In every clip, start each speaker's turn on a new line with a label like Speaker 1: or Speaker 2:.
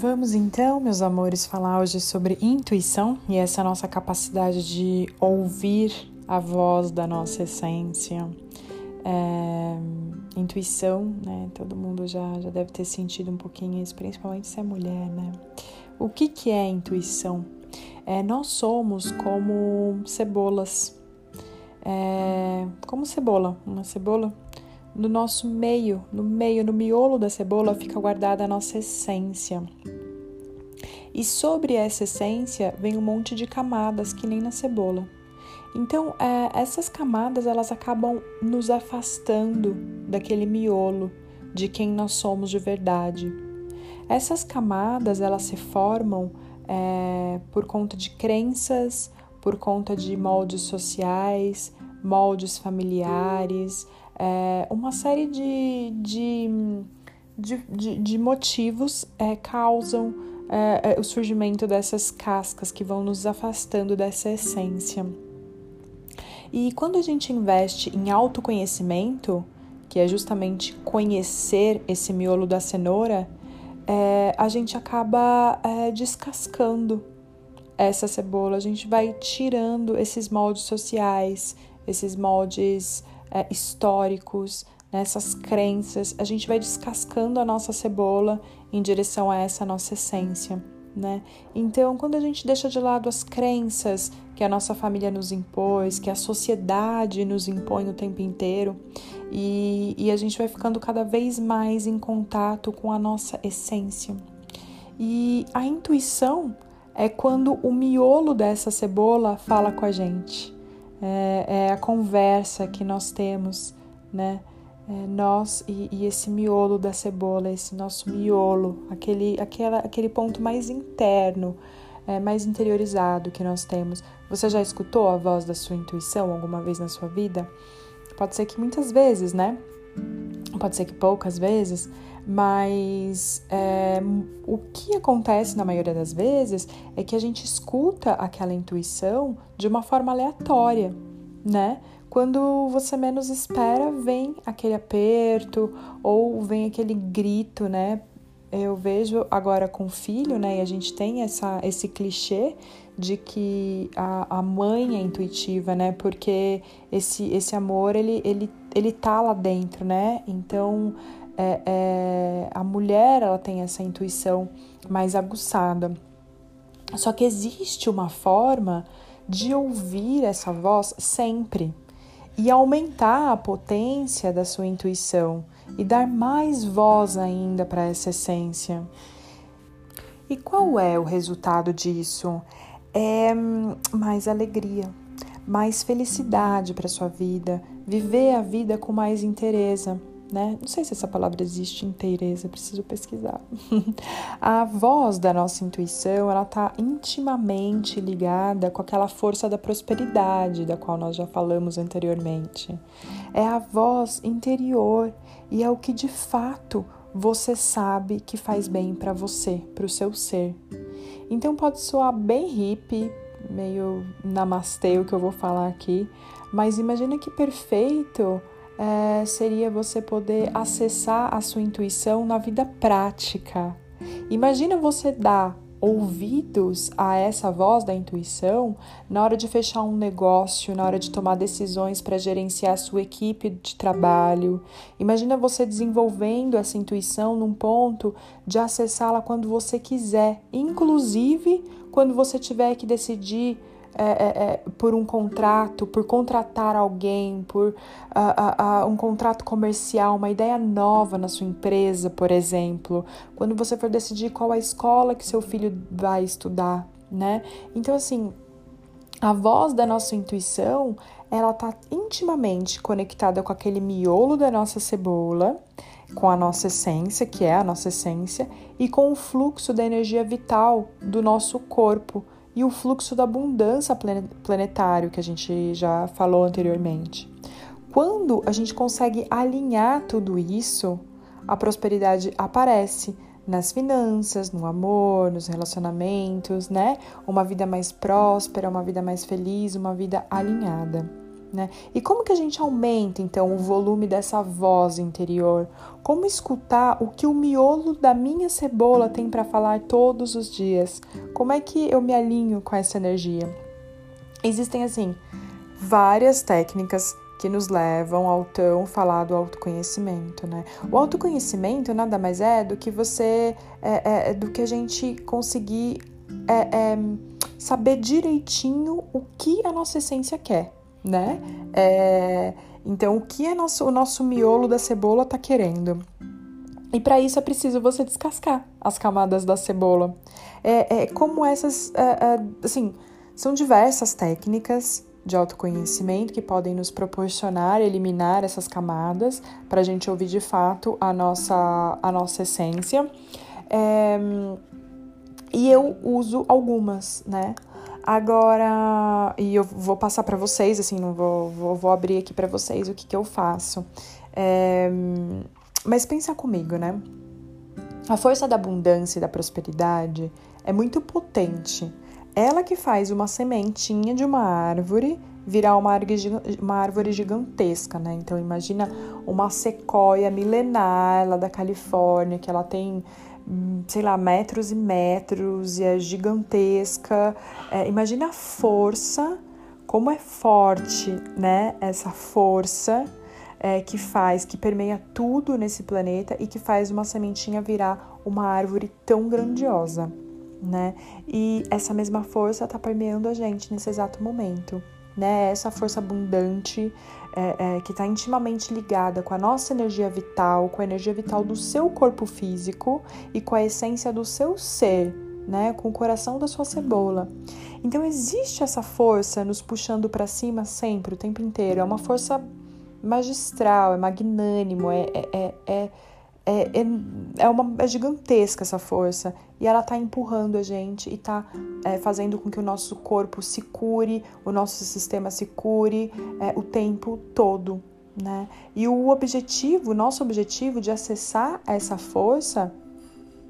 Speaker 1: Vamos então, meus amores, falar hoje sobre intuição e essa nossa capacidade de ouvir a voz da nossa essência. É, intuição, né? Todo mundo já, já deve ter sentido um pouquinho isso, principalmente se é mulher, né? O que, que é intuição? É, nós somos como cebolas. É, como cebola, uma cebola. No nosso meio, no meio, no miolo da cebola fica guardada a nossa essência. E sobre essa essência vem um monte de camadas, que nem na cebola. Então, é, essas camadas elas acabam nos afastando daquele miolo de quem nós somos de verdade. Essas camadas elas se formam é, por conta de crenças, por conta de moldes sociais, moldes familiares, é, uma série de, de, de, de, de motivos é, causam é, o surgimento dessas cascas que vão nos afastando dessa essência. E quando a gente investe em autoconhecimento, que é justamente conhecer esse miolo da cenoura, é, a gente acaba é, descascando essa cebola, a gente vai tirando esses moldes sociais, esses moldes é, históricos, nessas crenças, a gente vai descascando a nossa cebola em direção a essa nossa essência. Né? Então, quando a gente deixa de lado as crenças que a nossa família nos impôs, que a sociedade nos impõe o tempo inteiro, e, e a gente vai ficando cada vez mais em contato com a nossa essência. E a intuição é quando o miolo dessa cebola fala com a gente é, é a conversa que nós temos, né? É, nós e, e, esse miolo da cebola, esse nosso miolo, aquele, aquela, aquele ponto mais interno, é, mais interiorizado que nós temos. Você já escutou a voz da sua intuição alguma vez na sua vida? Pode ser que muitas vezes, né? Pode ser que poucas vezes, mas é, o que acontece na maioria das vezes é que a gente escuta aquela intuição de uma forma aleatória, né? Quando você menos espera, vem aquele aperto ou vem aquele grito, né? Eu vejo agora com o filho, né? E a gente tem essa, esse clichê de que a, a mãe é intuitiva, né? Porque esse, esse amor, ele, ele, ele tá lá dentro, né? Então, é, é, a mulher ela tem essa intuição mais aguçada. Só que existe uma forma de ouvir essa voz sempre e aumentar a potência da sua intuição e dar mais voz ainda para essa essência. E qual é o resultado disso? É mais alegria, mais felicidade para sua vida, viver a vida com mais interesse né? Não sei se essa palavra existe inteireza, preciso pesquisar. a voz da nossa intuição, ela está intimamente ligada com aquela força da prosperidade, da qual nós já falamos anteriormente. É a voz interior e é o que de fato você sabe que faz bem para você, para o seu ser. Então pode soar bem hippie, meio namastê o que eu vou falar aqui, mas imagina que perfeito é, seria você poder acessar a sua intuição na vida prática. Imagina você dar ouvidos a essa voz da intuição na hora de fechar um negócio, na hora de tomar decisões para gerenciar a sua equipe de trabalho. Imagina você desenvolvendo essa intuição num ponto de acessá-la quando você quiser, inclusive quando você tiver que decidir é, é, é, por um contrato, por contratar alguém, por uh, uh, uh, um contrato comercial, uma ideia nova na sua empresa, por exemplo, quando você for decidir qual a escola que seu filho vai estudar, né? Então, assim, a voz da nossa intuição, ela tá intimamente conectada com aquele miolo da nossa cebola, com a nossa essência, que é a nossa essência, e com o fluxo da energia vital do nosso corpo e o fluxo da abundância planetário que a gente já falou anteriormente. Quando a gente consegue alinhar tudo isso, a prosperidade aparece nas finanças, no amor, nos relacionamentos, né? Uma vida mais próspera, uma vida mais feliz, uma vida alinhada. Né? E como que a gente aumenta então o volume dessa voz interior? Como escutar o que o miolo da minha cebola tem para falar todos os dias? Como é que eu me alinho com essa energia? Existem assim várias técnicas que nos levam ao tão falado autoconhecimento, né? O autoconhecimento nada mais é do que você é, é, é do que a gente conseguir é, é, saber direitinho o que a nossa essência quer né? É, então, o que é nosso, o nosso miolo da cebola tá querendo? E para isso é preciso você descascar as camadas da cebola. É, é como essas, é, é, assim, são diversas técnicas de autoconhecimento que podem nos proporcionar eliminar essas camadas para a gente ouvir de fato a nossa, a nossa essência. É, e eu uso algumas, né? Agora, e eu vou passar para vocês, assim, não vou, vou, vou abrir aqui para vocês o que, que eu faço. É, mas pensa comigo, né? A força da abundância e da prosperidade é muito potente. Ela que faz uma sementinha de uma árvore virar uma árvore, gigantesca, né? Então imagina uma sequoia milenar lá da Califórnia, que ela tem sei lá, metros e metros e é gigantesca. É, imagina a força, como é forte, né? Essa força é, que faz, que permeia tudo nesse planeta e que faz uma sementinha virar uma árvore tão grandiosa, né? E essa mesma força está permeando a gente nesse exato momento, né? Essa força abundante é, é, que está intimamente ligada com a nossa energia vital, com a energia vital do seu corpo físico e com a essência do seu ser, né? Com o coração da sua cebola. Então existe essa força nos puxando para cima sempre, o tempo inteiro. É uma força magistral, é magnânimo, é, é, é, é é, é, é, uma, é gigantesca essa força e ela tá empurrando a gente e tá é, fazendo com que o nosso corpo se cure, o nosso sistema se cure é, o tempo todo, né? E o objetivo, nosso objetivo de acessar essa força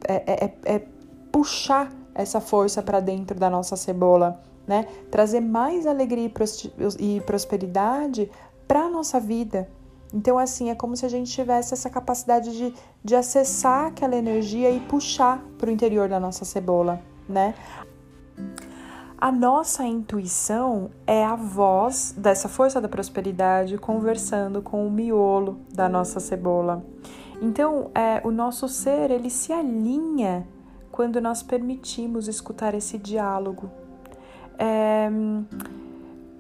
Speaker 1: é, é, é puxar essa força para dentro da nossa cebola, né? Trazer mais alegria e prosperidade para nossa vida, então, assim, é como se a gente tivesse essa capacidade de, de acessar aquela energia e puxar para o interior da nossa cebola, né? A nossa intuição é a voz dessa força da prosperidade conversando com o miolo da nossa cebola. Então, é, o nosso ser ele se alinha quando nós permitimos escutar esse diálogo. É,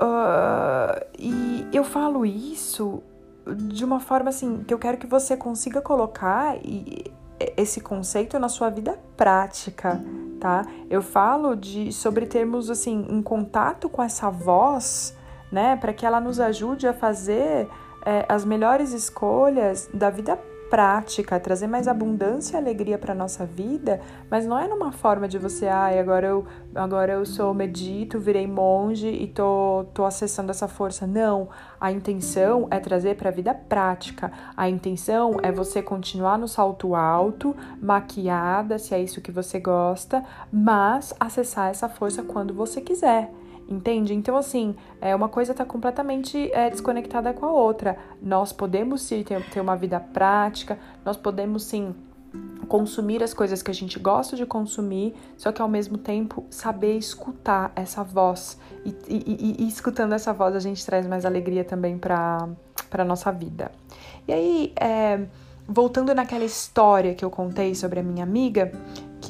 Speaker 1: uh, e eu falo isso de uma forma assim que eu quero que você consiga colocar esse conceito na sua vida prática, tá? Eu falo de sobre termos assim um contato com essa voz, né, para que ela nos ajude a fazer é, as melhores escolhas da vida prática, trazer mais abundância e alegria para nossa vida, mas não é numa forma de você, ai, ah, agora eu agora eu sou medito, virei monge e tô tô acessando essa força. Não, a intenção é trazer para a vida prática. A intenção é você continuar no salto alto, maquiada, se é isso que você gosta, mas acessar essa força quando você quiser. Entende? Então, assim, é, uma coisa está completamente é, desconectada com a outra. Nós podemos sim ter, ter uma vida prática, nós podemos sim consumir as coisas que a gente gosta de consumir, só que ao mesmo tempo saber escutar essa voz. E, e, e, e escutando essa voz, a gente traz mais alegria também para a nossa vida. E aí, é, voltando naquela história que eu contei sobre a minha amiga,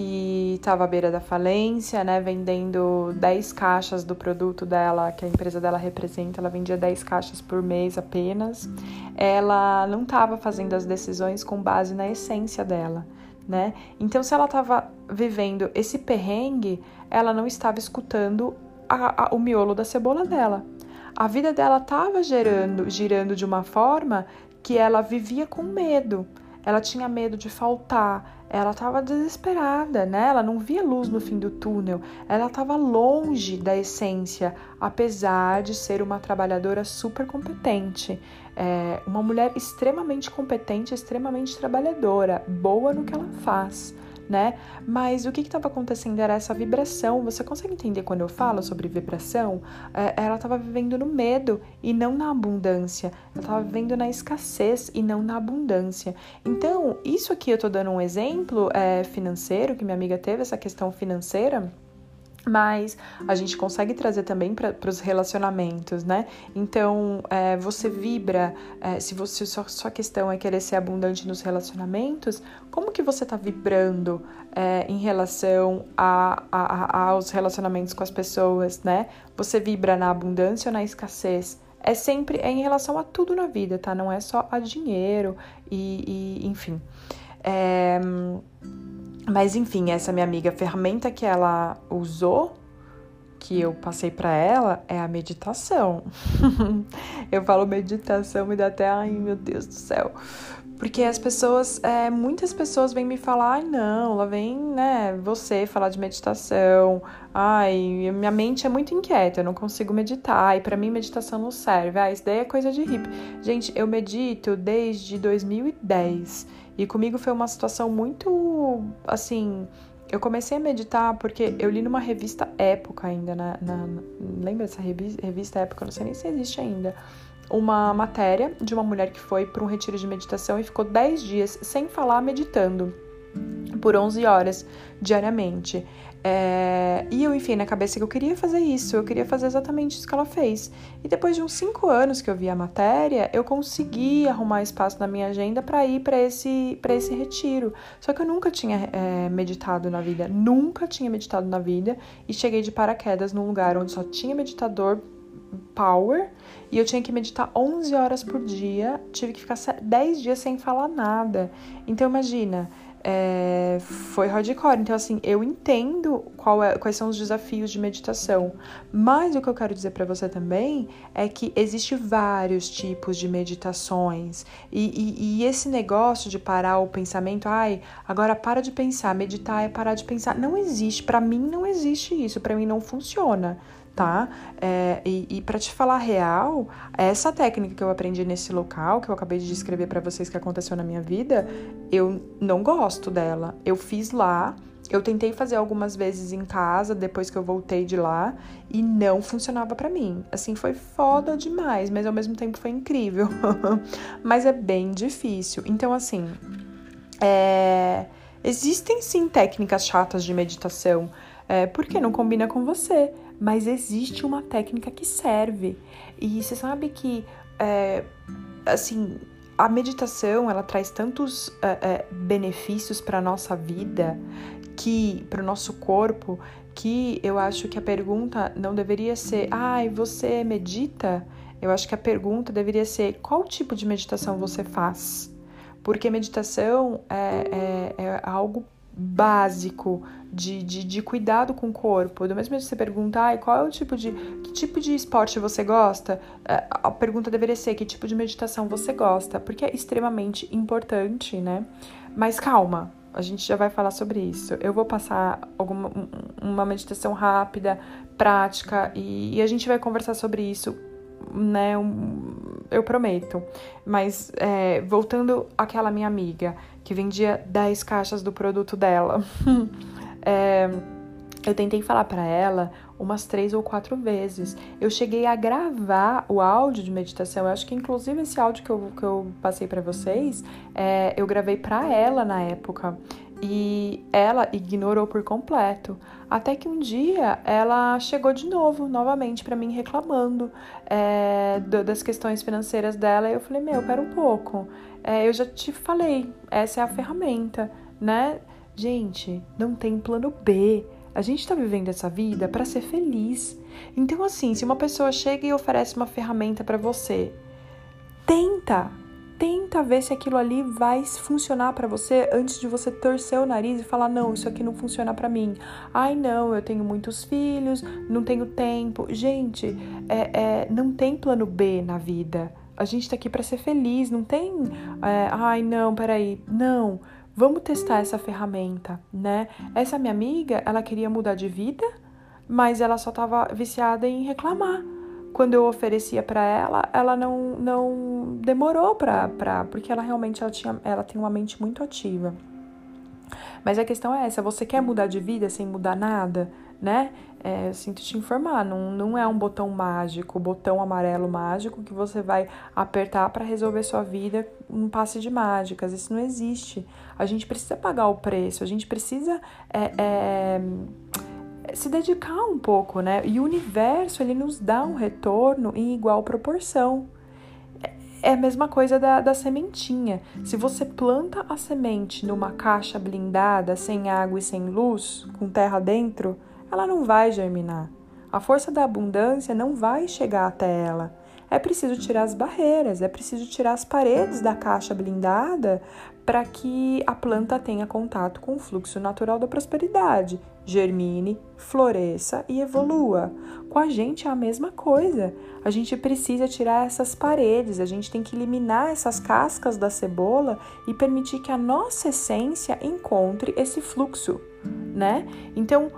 Speaker 1: que estava à beira da falência, né, vendendo 10 caixas do produto dela, que a empresa dela representa, ela vendia 10 caixas por mês apenas. Ela não estava fazendo as decisões com base na essência dela, né? Então, se ela estava vivendo esse perrengue, ela não estava escutando a, a, o miolo da cebola dela. A vida dela estava girando, girando de uma forma que ela vivia com medo. Ela tinha medo de faltar, ela estava desesperada, né? Ela não via luz no fim do túnel, ela estava longe da essência, apesar de ser uma trabalhadora super competente, é, uma mulher extremamente competente, extremamente trabalhadora, boa no que ela faz, né? Mas o que estava acontecendo era essa vibração. Você consegue entender quando eu falo sobre vibração? É, ela estava vivendo no medo e não na abundância. Ela estava vivendo na escassez e não na abundância. Então, isso aqui eu estou dando um exemplo é, financeiro, que minha amiga teve essa questão financeira mas a gente consegue trazer também para os relacionamentos, né? Então, é, você vibra, é, se você sua, sua questão é querer ser abundante nos relacionamentos, como que você está vibrando é, em relação a, a, a, aos relacionamentos com as pessoas, né? Você vibra na abundância ou na escassez? É sempre é em relação a tudo na vida, tá? Não é só a dinheiro e, e enfim. É, mas enfim, essa minha amiga, ferramenta que ela usou, que eu passei para ela, é a meditação. eu falo meditação e dá até, ai meu Deus do céu. Porque as pessoas, é, muitas pessoas vêm me falar, ai não, lá vem, né, você falar de meditação, ai, minha mente é muito inquieta, eu não consigo meditar, e para mim meditação não serve, ah, isso daí é coisa de hippie. Gente, eu medito desde 2010 e comigo foi uma situação muito assim. Eu comecei a meditar porque eu li numa revista Época ainda, na, na, lembra dessa revista Época? Não sei nem se existe ainda. Uma matéria de uma mulher que foi para um retiro de meditação e ficou 10 dias sem falar meditando por 11 horas diariamente. É, e eu enfiei na cabeça que eu queria fazer isso, eu queria fazer exatamente isso que ela fez. E depois de uns cinco anos que eu vi a matéria, eu consegui arrumar espaço na minha agenda para ir para esse, esse retiro. Só que eu nunca tinha é, meditado na vida, nunca tinha meditado na vida, e cheguei de paraquedas num lugar onde só tinha meditador power e eu tinha que meditar 11 horas por dia, tive que ficar 10 dias sem falar nada. Então imagina, é, foi hardcore. Então, assim, eu entendo é, quais são os desafios de meditação. Mas o que eu quero dizer para você também é que existe vários tipos de meditações. E, e, e, esse negócio de parar o pensamento, ai, agora para de pensar, meditar é parar de pensar. Não existe. Para mim, não existe isso. Para mim, não funciona tá? É, e, e para te falar real, essa técnica que eu aprendi nesse local, que eu acabei de descrever para vocês que aconteceu na minha vida, eu não gosto dela. Eu fiz lá, eu tentei fazer algumas vezes em casa depois que eu voltei de lá e não funcionava para mim. Assim, foi foda demais, mas ao mesmo tempo foi incrível. mas é bem difícil. Então, assim, é... existem sim técnicas chatas de meditação, é, porque não combina com você mas existe uma técnica que serve. E você sabe que, é, assim, a meditação ela traz tantos é, é, benefícios para nossa vida, que para o nosso corpo, que eu acho que a pergunta não deveria ser, ai, ah, você medita? Eu acho que a pergunta deveria ser qual tipo de meditação você faz? Porque meditação é, é, é algo básico de, de, de, cuidado com o corpo. Do mesmo jeito que você perguntar qual é o tipo de. que tipo de esporte você gosta, é, a pergunta deveria ser que tipo de meditação você gosta, porque é extremamente importante, né? Mas calma, a gente já vai falar sobre isso. Eu vou passar alguma, uma meditação rápida, prática, e, e a gente vai conversar sobre isso, né? Um, eu prometo. Mas é, voltando àquela minha amiga que vendia 10 caixas do produto dela. é, eu tentei falar para ela umas três ou quatro vezes. Eu cheguei a gravar o áudio de meditação. Eu acho que inclusive esse áudio que eu, que eu passei para vocês, é, eu gravei para ela na época. E ela ignorou por completo. Até que um dia ela chegou de novo, novamente, para mim reclamando é, das questões financeiras dela. E eu falei: Meu, pera um pouco. É, eu já te falei, essa é a ferramenta, né? Gente, não tem plano B. A gente tá vivendo essa vida para ser feliz. Então, assim, se uma pessoa chega e oferece uma ferramenta para você, tenta, tenta ver se aquilo ali vai funcionar para você antes de você torcer o nariz e falar não, isso aqui não funciona para mim. Ai não, eu tenho muitos filhos, não tenho tempo. Gente, é, é, não tem plano B na vida. A gente tá aqui para ser feliz, não tem. É, Ai, não, peraí. Não. Vamos testar essa ferramenta, né? Essa minha amiga, ela queria mudar de vida, mas ela só tava viciada em reclamar. Quando eu oferecia para ela, ela não, não demorou pra, pra. Porque ela realmente ela tinha, ela tem uma mente muito ativa. Mas a questão é essa: você quer mudar de vida sem mudar nada, né? É, eu sinto te informar, não, não é um botão mágico, botão amarelo mágico que você vai apertar para resolver sua vida um passe de mágicas. Isso não existe. A gente precisa pagar o preço, a gente precisa é, é, se dedicar um pouco, né? E o universo ele nos dá um retorno em igual proporção. É a mesma coisa da, da sementinha. Se você planta a semente numa caixa blindada, sem água e sem luz, com terra dentro, ela não vai germinar. A força da abundância não vai chegar até ela. É preciso tirar as barreiras, é preciso tirar as paredes da caixa blindada para que a planta tenha contato com o fluxo natural da prosperidade, germine, floresça e evolua. Com a gente é a mesma coisa. A gente precisa tirar essas paredes, a gente tem que eliminar essas cascas da cebola e permitir que a nossa essência encontre esse fluxo, né? Então,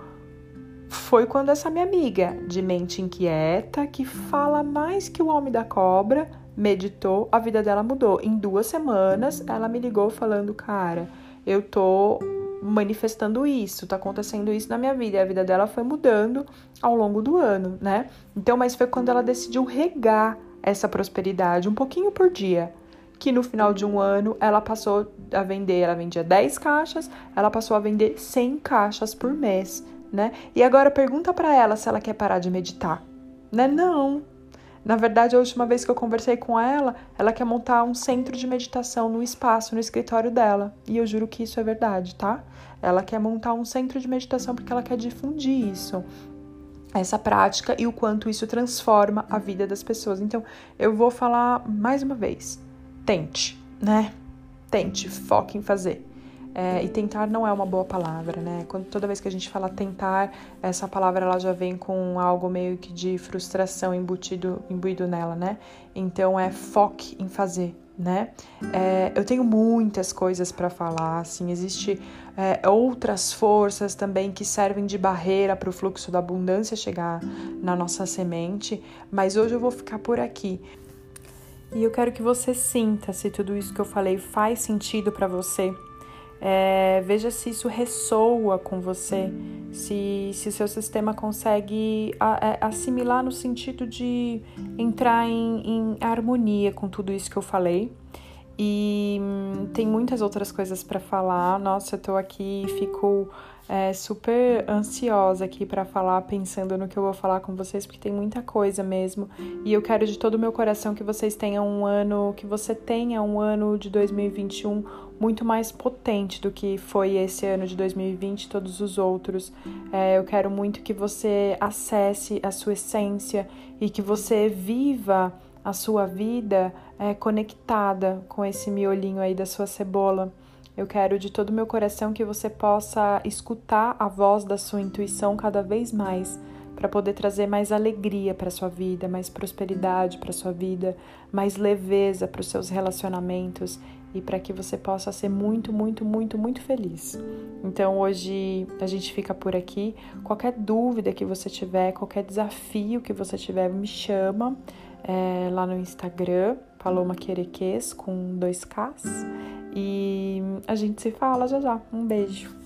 Speaker 1: foi quando essa minha amiga, de mente inquieta, que fala mais que o homem da cobra, meditou, a vida dela mudou. Em duas semanas, ela me ligou falando: Cara, eu tô manifestando isso, tá acontecendo isso na minha vida. E a vida dela foi mudando ao longo do ano, né? Então, mas foi quando ela decidiu regar essa prosperidade um pouquinho por dia. Que no final de um ano ela passou a vender, ela vendia 10 caixas, ela passou a vender 100 caixas por mês, né? E agora pergunta para ela se ela quer parar de meditar, né? Não, na verdade, a última vez que eu conversei com ela, ela quer montar um centro de meditação no espaço, no escritório dela. E eu juro que isso é verdade, tá? Ela quer montar um centro de meditação porque ela quer difundir isso, essa prática e o quanto isso transforma a vida das pessoas. Então, eu vou falar mais uma vez: tente, né? Tente, foque em fazer. É, e tentar não é uma boa palavra, né? Quando, toda vez que a gente fala tentar, essa palavra ela já vem com algo meio que de frustração embutido, imbuído nela, né? Então é foque em fazer, né? É, eu tenho muitas coisas para falar, assim, existe é, outras forças também que servem de barreira para o fluxo da abundância chegar na nossa semente, mas hoje eu vou ficar por aqui. E eu quero que você sinta se tudo isso que eu falei faz sentido para você é, veja se isso ressoa com você, se, se seu sistema consegue é, assimilar no sentido de entrar em, em harmonia com tudo isso que eu falei. E hum, tem muitas outras coisas para falar. Nossa, eu tô aqui e fico é, super ansiosa aqui para falar, pensando no que eu vou falar com vocês, porque tem muita coisa mesmo. E eu quero de todo o meu coração que vocês tenham um ano, que você tenha um ano de 2021 muito mais potente do que foi esse ano de 2020 e todos os outros. É, eu quero muito que você acesse a sua essência e que você viva a sua vida é, conectada com esse miolinho aí da sua cebola. Eu quero de todo o meu coração que você possa escutar a voz da sua intuição cada vez mais, para poder trazer mais alegria para sua vida, mais prosperidade para sua vida, mais leveza para os seus relacionamentos e para que você possa ser muito, muito, muito, muito feliz. Então hoje a gente fica por aqui. Qualquer dúvida que você tiver, qualquer desafio que você tiver, me chama é, lá no Instagram, Paloma Quereques com dois Ks. E a gente se fala já já. Um beijo.